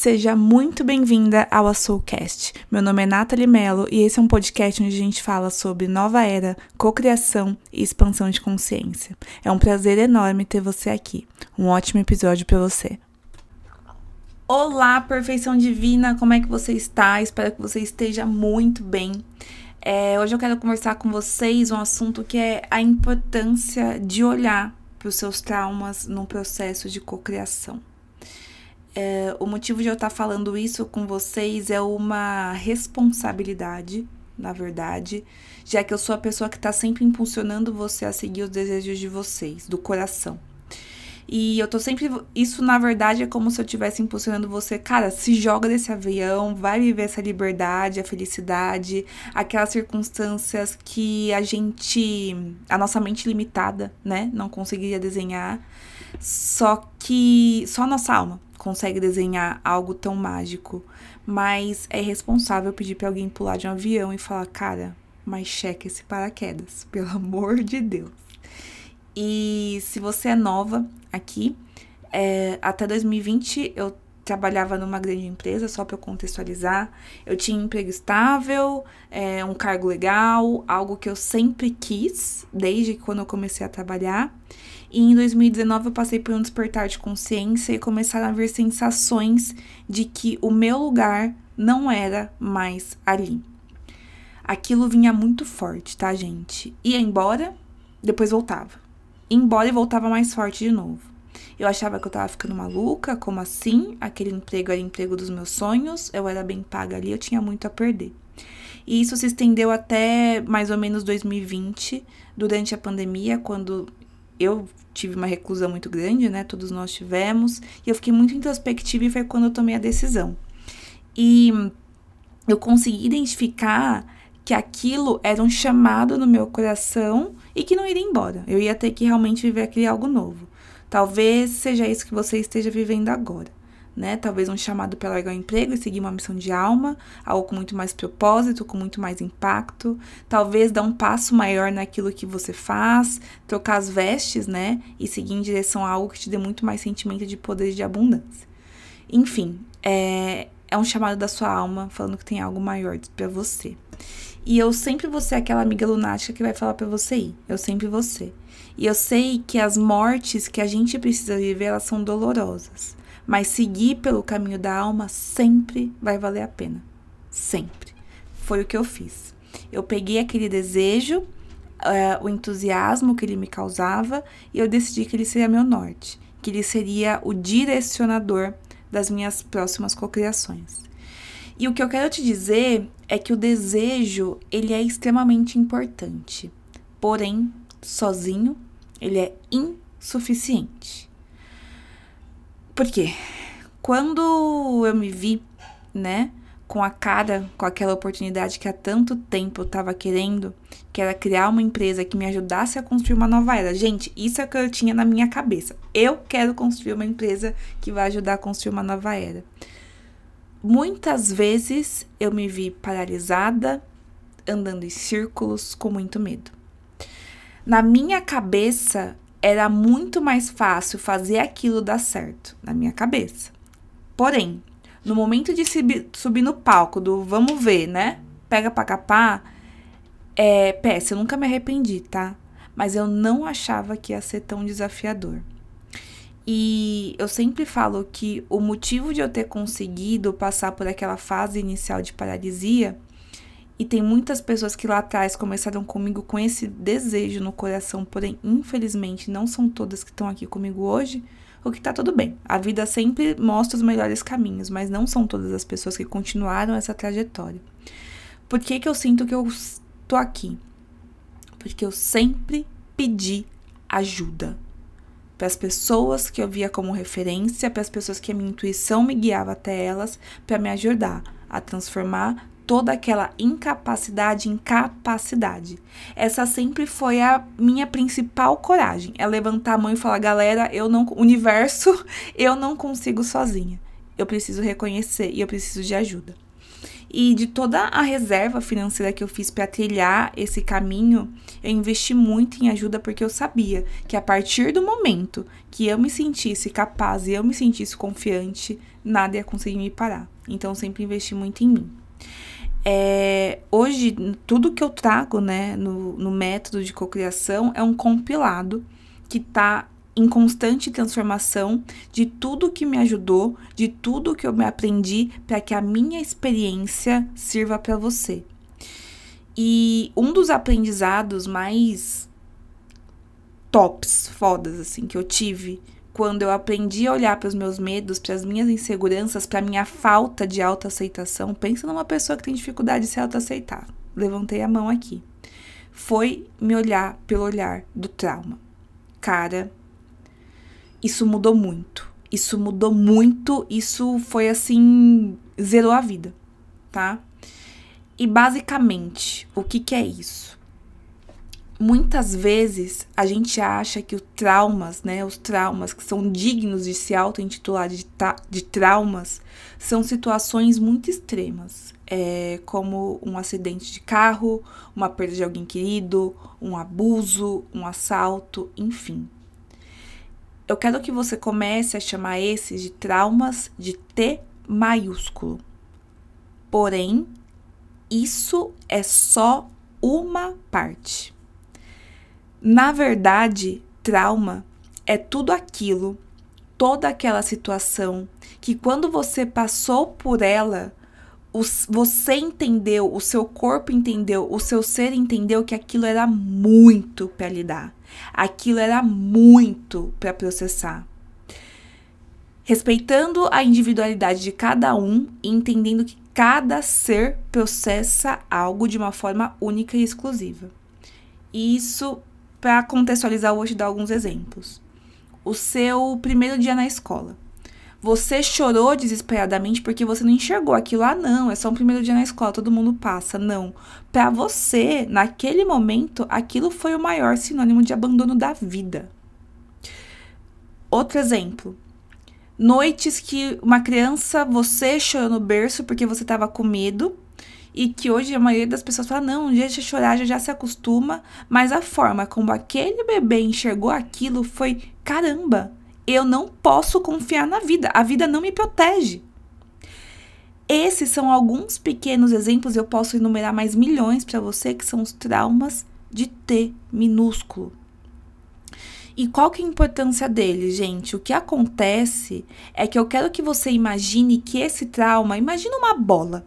Seja muito bem-vinda ao Azulcast. Meu nome é Nathalie Mello e esse é um podcast onde a gente fala sobre nova era, cocriação e expansão de consciência. É um prazer enorme ter você aqui. Um ótimo episódio para você. Olá, perfeição divina, como é que você está? Espero que você esteja muito bem. É, hoje eu quero conversar com vocês um assunto que é a importância de olhar para os seus traumas num processo de cocriação. É, o motivo de eu estar falando isso com vocês é uma responsabilidade, na verdade, já que eu sou a pessoa que está sempre impulsionando você a seguir os desejos de vocês, do coração. E eu tô sempre. Isso, na verdade, é como se eu estivesse impulsionando você. Cara, se joga desse avião, vai viver essa liberdade, a felicidade, aquelas circunstâncias que a gente. A nossa mente limitada, né? Não conseguiria desenhar. Só que. Só nossa alma consegue desenhar algo tão mágico, mas é irresponsável pedir para alguém pular de um avião e falar, cara, mas cheque esse paraquedas, pelo amor de Deus. E se você é nova aqui, é, até 2020 eu trabalhava numa grande empresa, só para contextualizar. Eu tinha emprego estável, é, um cargo legal, algo que eu sempre quis, desde quando eu comecei a trabalhar. E em 2019 eu passei por um despertar de consciência e começaram a vir sensações de que o meu lugar não era mais ali. Aquilo vinha muito forte, tá, gente? Ia embora, depois voltava. Ia embora e voltava mais forte de novo. Eu achava que eu tava ficando maluca, como assim? Aquele emprego era emprego dos meus sonhos, eu era bem paga ali, eu tinha muito a perder. E isso se estendeu até mais ou menos 2020, durante a pandemia, quando eu tive uma reclusão muito grande, né? Todos nós tivemos. E eu fiquei muito introspectiva e foi quando eu tomei a decisão. E eu consegui identificar que aquilo era um chamado no meu coração e que não iria embora. Eu ia ter que realmente viver aquele algo novo. Talvez seja isso que você esteja vivendo agora né? Talvez um chamado para largar o emprego e seguir uma missão de alma, algo com muito mais propósito, com muito mais impacto. Talvez dar um passo maior naquilo que você faz, trocar as vestes, né? E seguir em direção a algo que te dê muito mais sentimento de poder e de abundância. Enfim, é, é um chamado da sua alma falando que tem algo maior para você. E eu sempre vou ser aquela amiga lunática que vai falar para você ir. Eu sempre vou ser. E eu sei que as mortes que a gente precisa viver, elas são dolorosas. Mas seguir pelo caminho da alma sempre vai valer a pena. Sempre. Foi o que eu fiz. Eu peguei aquele desejo, uh, o entusiasmo que ele me causava, e eu decidi que ele seria meu norte, que ele seria o direcionador das minhas próximas cocriações. E o que eu quero te dizer é que o desejo, ele é extremamente importante. Porém, sozinho, ele é insuficiente. Por quê? Quando eu me vi, né, com a cara, com aquela oportunidade que há tanto tempo eu tava querendo, que era criar uma empresa que me ajudasse a construir uma nova era. Gente, isso é o que eu tinha na minha cabeça. Eu quero construir uma empresa que vai ajudar a construir uma nova era. Muitas vezes eu me vi paralisada, andando em círculos, com muito medo. Na minha cabeça, era muito mais fácil fazer aquilo dar certo na minha cabeça. Porém, no momento de subir no palco do vamos ver, né? Pega pra capar, é péssimo, eu nunca me arrependi, tá? Mas eu não achava que ia ser tão desafiador. E eu sempre falo que o motivo de eu ter conseguido passar por aquela fase inicial de paralisia e tem muitas pessoas que lá atrás começaram comigo com esse desejo no coração, porém, infelizmente, não são todas que estão aqui comigo hoje, o que tá tudo bem. A vida sempre mostra os melhores caminhos, mas não são todas as pessoas que continuaram essa trajetória. Por que, que eu sinto que eu tô aqui? Porque eu sempre pedi ajuda para as pessoas que eu via como referência, para as pessoas que a minha intuição me guiava até elas, para me ajudar a transformar toda aquela incapacidade em capacidade. Essa sempre foi a minha principal coragem, é levantar a mão e falar, galera, eu não, universo, eu não consigo sozinha. Eu preciso reconhecer e eu preciso de ajuda. E de toda a reserva financeira que eu fiz para trilhar esse caminho, eu investi muito em ajuda porque eu sabia que a partir do momento que eu me sentisse capaz e eu me sentisse confiante, nada ia conseguir me parar. Então, eu sempre investi muito em mim. É, hoje, tudo que eu trago né, no, no método de cocriação é um compilado que está em constante transformação de tudo que me ajudou, de tudo que eu me aprendi para que a minha experiência sirva para você. E um dos aprendizados mais tops, fodas assim que eu tive quando eu aprendi a olhar para os meus medos, para as minhas inseguranças, para a minha falta de autoaceitação. Pensa numa pessoa que tem dificuldade de se autoaceitar. Levantei a mão aqui. Foi me olhar pelo olhar do trauma. Cara, isso mudou muito. Isso mudou muito, isso foi assim, zerou a vida, tá? E basicamente, o que, que é isso? Muitas vezes a gente acha que os traumas, né, os traumas que são dignos de se auto-intitular de, de traumas, são situações muito extremas, é, como um acidente de carro, uma perda de alguém querido, um abuso, um assalto, enfim. Eu quero que você comece a chamar esses de traumas de T maiúsculo. Porém, isso é só uma parte. Na verdade, trauma é tudo aquilo, toda aquela situação que quando você passou por ela, você entendeu, o seu corpo entendeu, o seu ser entendeu que aquilo era muito para lidar. Aquilo era muito para processar. Respeitando a individualidade de cada um e entendendo que cada ser processa algo de uma forma única e exclusiva. Isso, para contextualizar, eu vou te dar alguns exemplos. O seu primeiro dia na escola. Você chorou desesperadamente porque você não enxergou aquilo. Ah, não, é só um primeiro dia na escola, todo mundo passa. Não. Para você, naquele momento, aquilo foi o maior sinônimo de abandono da vida. Outro exemplo. Noites que uma criança, você chorou no berço porque você estava com medo e que hoje a maioria das pessoas fala: não, um dia de chorar já, já se acostuma, mas a forma como aquele bebê enxergou aquilo foi: caramba, eu não posso confiar na vida. A vida não me protege. Esses são alguns pequenos exemplos, eu posso enumerar mais milhões para você, que são os traumas de T minúsculo. E qual que é a importância dele, gente? O que acontece é que eu quero que você imagine que esse trauma, imagina uma bola.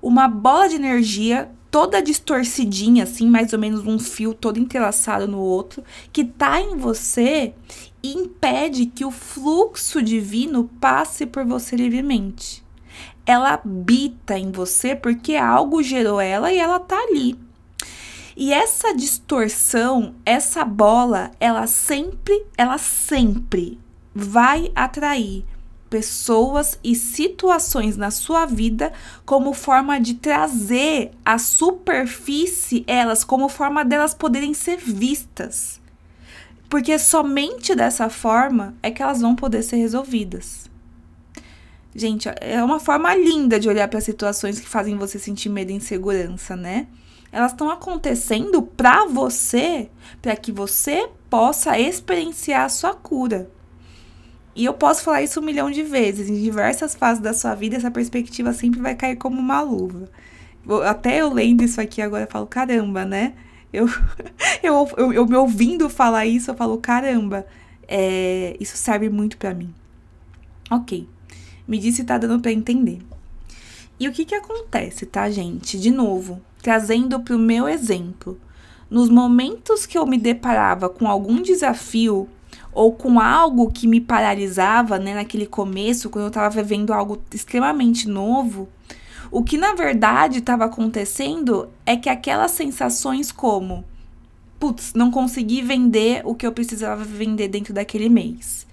Uma bola de energia toda distorcidinha, assim, mais ou menos um fio todo entrelaçado no outro, que tá em você e impede que o fluxo divino passe por você livremente. Ela habita em você porque algo gerou ela e ela tá ali. E essa distorção, essa bola, ela sempre, ela sempre vai atrair pessoas e situações na sua vida como forma de trazer à superfície elas, como forma delas poderem ser vistas. Porque somente dessa forma é que elas vão poder ser resolvidas. Gente, é uma forma linda de olhar para situações que fazem você sentir medo e insegurança, né? Elas estão acontecendo para você, para que você possa experienciar a sua cura. E eu posso falar isso um milhão de vezes. Em diversas fases da sua vida, essa perspectiva sempre vai cair como uma luva. Até eu lendo isso aqui agora, eu falo, caramba, né? Eu, eu, eu, eu me ouvindo falar isso, eu falo, caramba, é, isso serve muito para mim. Ok. Me disse se tá dando para entender. E o que que acontece, tá, gente? De novo, trazendo pro meu exemplo. Nos momentos que eu me deparava com algum desafio ou com algo que me paralisava, né, naquele começo, quando eu estava vivendo algo extremamente novo, o que na verdade estava acontecendo é que aquelas sensações como putz, não consegui vender o que eu precisava vender dentro daquele mês.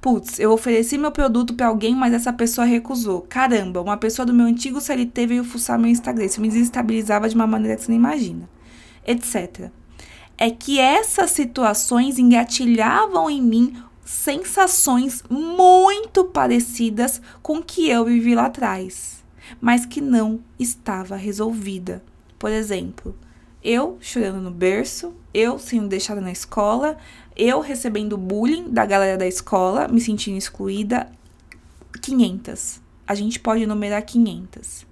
Putz, eu ofereci meu produto para alguém, mas essa pessoa recusou. Caramba, uma pessoa do meu antigo CLT veio fuçar meu Instagram. Isso me desestabilizava de uma maneira que você nem imagina. Etc. É que essas situações engatilhavam em mim sensações muito parecidas com que eu vivi lá atrás. mas que não estava resolvida. Por exemplo, eu chorando no berço, eu sendo deixada na escola, eu recebendo bullying da galera da escola, me sentindo excluída. 500. A gente pode numerar 500.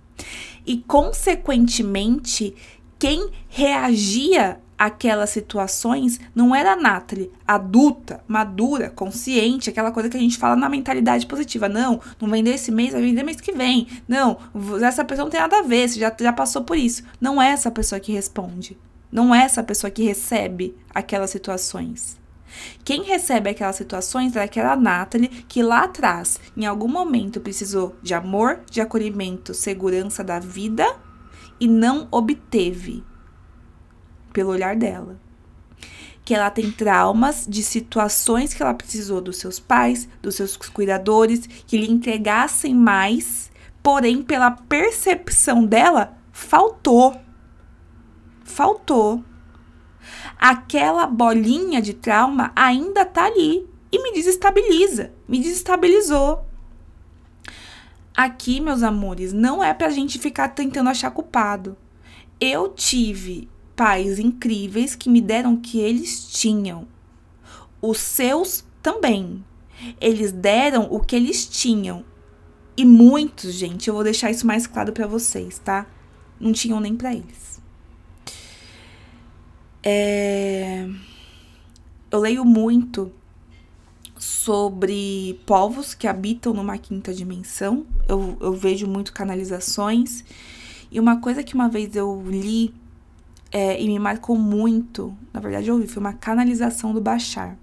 E, consequentemente, quem reagia aquelas situações não era Nathalie, adulta, madura, consciente, aquela coisa que a gente fala na mentalidade positiva. Não, não vender esse mês, vai vender mês que vem. Não, essa pessoa não tem nada a ver, você já, já passou por isso. Não é essa pessoa que responde. Não é essa pessoa que recebe aquelas situações. Quem recebe aquelas situações é aquela Nathalie que lá atrás, em algum momento, precisou de amor, de acolhimento, segurança da vida e não obteve pelo olhar dela. Que ela tem traumas de situações que ela precisou dos seus pais, dos seus cuidadores, que lhe entregassem mais, porém, pela percepção dela, faltou. Faltou. Aquela bolinha de trauma ainda tá ali e me desestabiliza, me desestabilizou. Aqui, meus amores, não é pra gente ficar tentando achar culpado. Eu tive pais incríveis que me deram o que eles tinham. Os seus também. Eles deram o que eles tinham. E muitos, gente, eu vou deixar isso mais claro para vocês, tá? Não tinham nem para eles. É... Eu leio muito sobre povos que habitam numa quinta dimensão. Eu, eu vejo muito canalizações. E uma coisa que uma vez eu li é, e me marcou muito, na verdade eu ouvi, foi uma canalização do Bachar.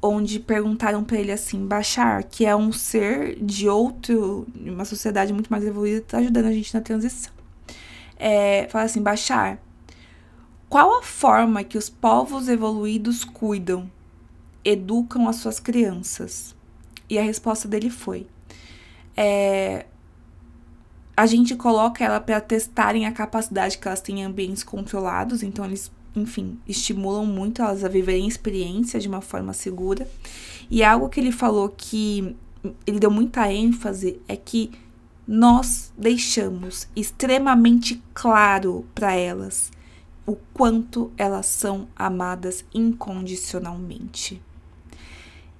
Onde perguntaram para ele assim, Bachar, que é um ser de outro, uma sociedade muito mais evoluída, tá ajudando a gente na transição. É, fala assim, Bachar, qual a forma que os povos evoluídos cuidam, educam as suas crianças? E a resposta dele foi: é, a gente coloca ela para testarem a capacidade que elas têm em ambientes controlados, então eles, enfim, estimulam muito elas a viverem experiência de uma forma segura. E algo que ele falou que ele deu muita ênfase é que nós deixamos extremamente claro para elas o quanto elas são amadas incondicionalmente.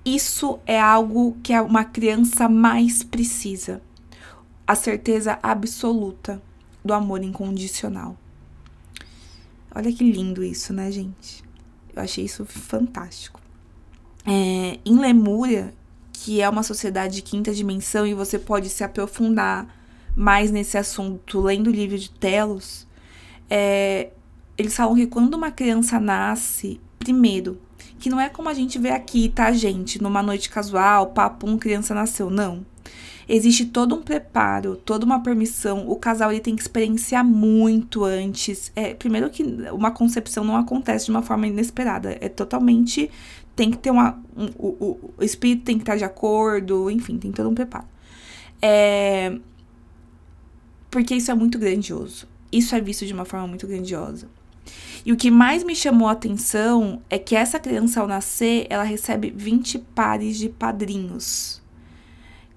Isso é algo que uma criança mais precisa a certeza absoluta do amor incondicional. Olha que lindo isso, né, gente? Eu achei isso fantástico. É, em Lemúria, que é uma sociedade de quinta dimensão e você pode se aprofundar mais nesse assunto lendo o livro de Telos, é, eles falam que quando uma criança nasce, primeiro, que não é como a gente vê aqui, tá, gente? Numa noite casual, papo, um criança nasceu. Não existe todo um preparo, toda uma permissão. O casal ele tem que experienciar muito antes. É, primeiro que uma concepção não acontece de uma forma inesperada. É totalmente. Tem que ter uma. Um, o, o, espírito tem que estar de acordo, enfim, tem todo um preparo. É, porque isso é muito grandioso. Isso é visto de uma forma muito grandiosa. E o que mais me chamou a atenção é que essa criança, ao nascer, ela recebe 20 pares de padrinhos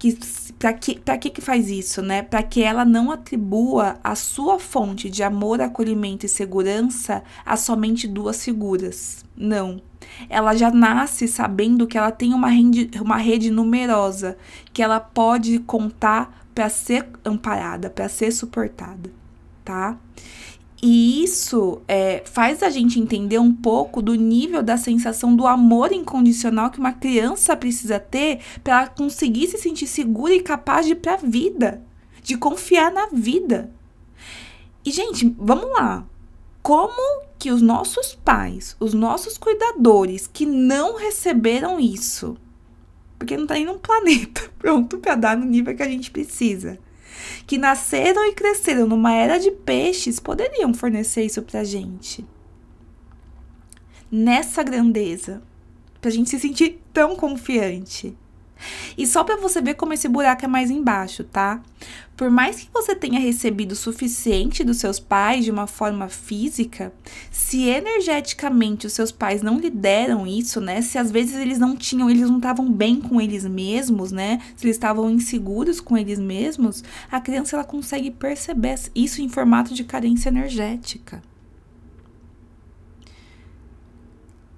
que para que para que que faz isso, né? Para que ela não atribua a sua fonte de amor, acolhimento e segurança a somente duas figuras. Não. Ela já nasce sabendo que ela tem uma rede, uma rede numerosa, que ela pode contar para ser amparada, para ser suportada, tá? E isso é, faz a gente entender um pouco do nível da sensação do amor incondicional que uma criança precisa ter para conseguir se sentir segura e capaz de ir para a vida, de confiar na vida. E, gente, vamos lá. Como que os nossos pais, os nossos cuidadores que não receberam isso, porque não tá nem num planeta pronto para dar no nível que a gente precisa que nasceram e cresceram numa era de peixes poderiam fornecer isso pra gente. Nessa grandeza, pra gente se sentir tão confiante. E só para você ver como esse buraco é mais embaixo, tá? Por mais que você tenha recebido o suficiente dos seus pais de uma forma física, se energeticamente os seus pais não lhe deram isso, né? Se às vezes eles não tinham, eles não estavam bem com eles mesmos, né? Se eles estavam inseguros com eles mesmos, a criança ela consegue perceber isso em formato de carência energética.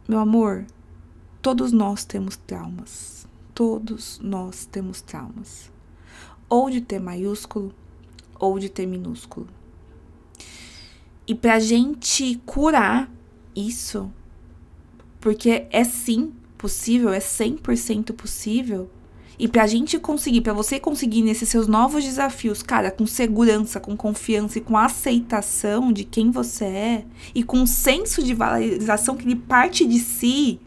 Meu amor, todos nós temos traumas Todos nós temos traumas, ou de T maiúsculo ou de T minúsculo. E pra gente curar isso, porque é sim possível, é 100% possível, e pra gente conseguir, pra você conseguir nesses seus novos desafios, cara, com segurança, com confiança e com aceitação de quem você é, e com um senso de valorização que ele parte de si,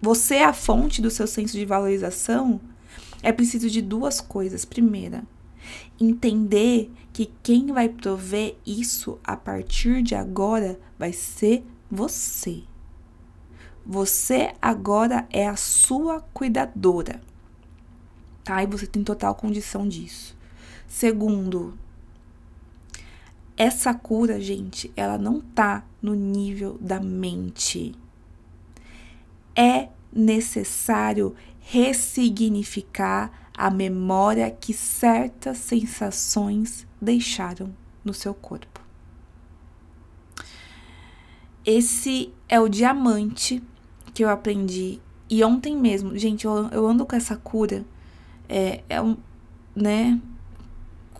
você é a fonte do seu senso de valorização, é preciso de duas coisas. Primeira, entender que quem vai prover isso a partir de agora vai ser você. Você agora é a sua cuidadora. Tá? E você tem total condição disso. Segundo, essa cura, gente, ela não tá no nível da mente é necessário ressignificar a memória que certas sensações deixaram no seu corpo. Esse é o diamante que eu aprendi. E ontem mesmo, gente, eu, eu ando com essa cura. É, é um, né?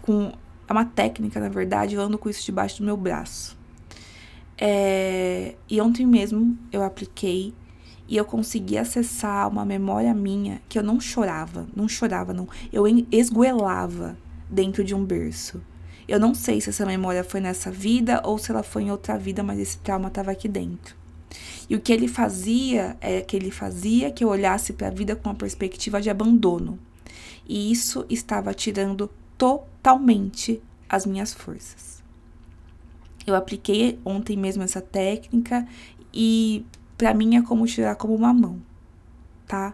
Com, é uma técnica, na verdade, eu ando com isso debaixo do meu braço. É, e ontem mesmo eu apliquei e eu consegui acessar uma memória minha que eu não chorava, não chorava, não. Eu esguelava dentro de um berço. Eu não sei se essa memória foi nessa vida ou se ela foi em outra vida, mas esse trauma estava aqui dentro. E o que ele fazia é que ele fazia que eu olhasse para a vida com uma perspectiva de abandono. E isso estava tirando totalmente as minhas forças. Eu apliquei ontem mesmo essa técnica e para mim é como tirar como uma mão, tá?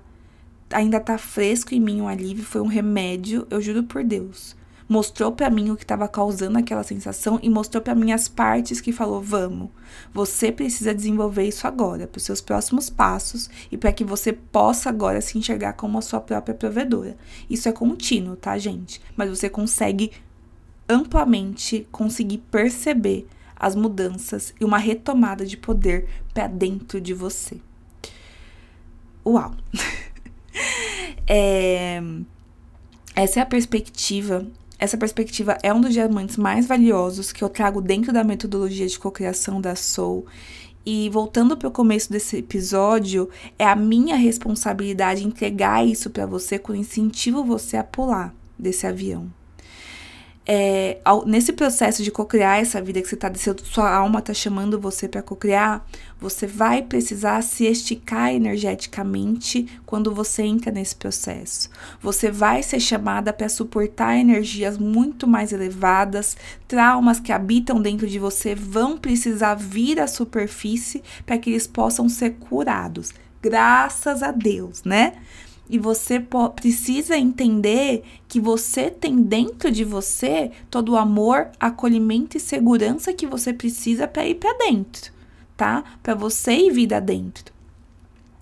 Ainda tá fresco em mim um alívio, foi um remédio, eu juro por Deus. Mostrou para mim o que estava causando aquela sensação e mostrou para mim as partes que falou: "Vamos, você precisa desenvolver isso agora, para os seus próximos passos e para que você possa agora se enxergar como a sua própria provedora". Isso é contínuo, tá, gente? Mas você consegue amplamente conseguir perceber as mudanças e uma retomada de poder para dentro de você. Uau! é, essa é a perspectiva. Essa perspectiva é um dos diamantes mais valiosos que eu trago dentro da metodologia de cocriação da Soul. E voltando para o começo desse episódio, é a minha responsabilidade entregar isso para você com incentivo você a pular desse avião é, ao, nesse processo de cocriar essa vida que você está sua alma está chamando você para cocriar, você vai precisar se esticar energeticamente quando você entra nesse processo. Você vai ser chamada para suportar energias muito mais elevadas, traumas que habitam dentro de você vão precisar vir à superfície para que eles possam ser curados. Graças a Deus, né? E você precisa entender que você tem dentro de você todo o amor, acolhimento e segurança que você precisa para ir para dentro, tá? Para você ir vida dentro.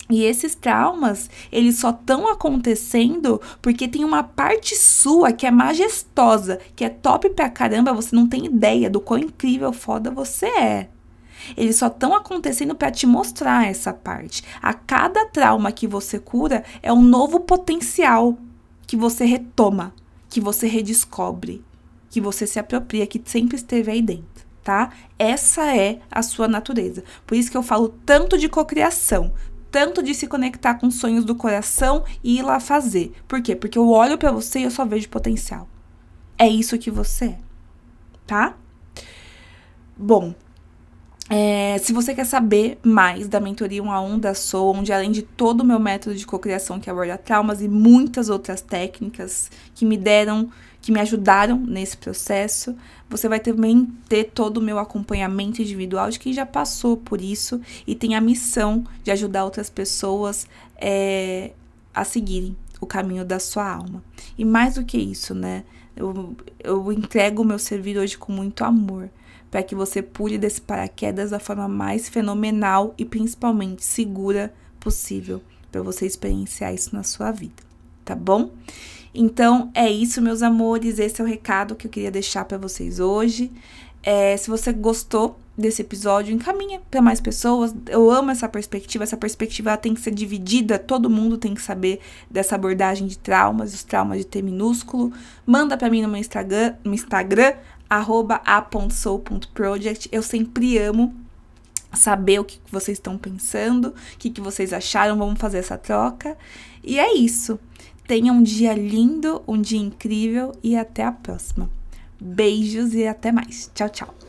E esses traumas, eles só estão acontecendo porque tem uma parte sua que é majestosa, que é top pra caramba, você não tem ideia do quão incrível, foda você é. Eles só estão acontecendo para te mostrar essa parte. A cada trauma que você cura é um novo potencial que você retoma, que você redescobre, que você se apropria, que sempre esteve aí dentro, tá? Essa é a sua natureza. Por isso que eu falo tanto de cocriação, tanto de se conectar com sonhos do coração e ir lá fazer. Por quê? Porque eu olho para você e eu só vejo potencial. É isso que você é, tá? Bom, é, se você quer saber mais da mentoria 1 a 1 da Soul, onde além de todo o meu método de cocriação que aborda traumas e muitas outras técnicas que me deram, que me ajudaram nesse processo, você vai também ter todo o meu acompanhamento individual de quem já passou por isso e tem a missão de ajudar outras pessoas é, a seguirem o caminho da sua alma. E mais do que isso, né? Eu, eu entrego o meu servir hoje com muito amor, para que você pule desse paraquedas da forma mais fenomenal e principalmente segura possível, para você experienciar isso na sua vida, tá bom? Então é isso, meus amores. Esse é o recado que eu queria deixar para vocês hoje. É, se você gostou desse episódio, encaminha para mais pessoas. Eu amo essa perspectiva. Essa perspectiva tem que ser dividida. Todo mundo tem que saber dessa abordagem de traumas, os traumas de T minúsculo. Manda para mim no meu Instagram, no Instagram a.soul.project. Eu sempre amo saber o que vocês estão pensando, o que, que vocês acharam. Vamos fazer essa troca. E é isso. Tenha um dia lindo, um dia incrível e até a próxima. Beijos e até mais. Tchau, tchau.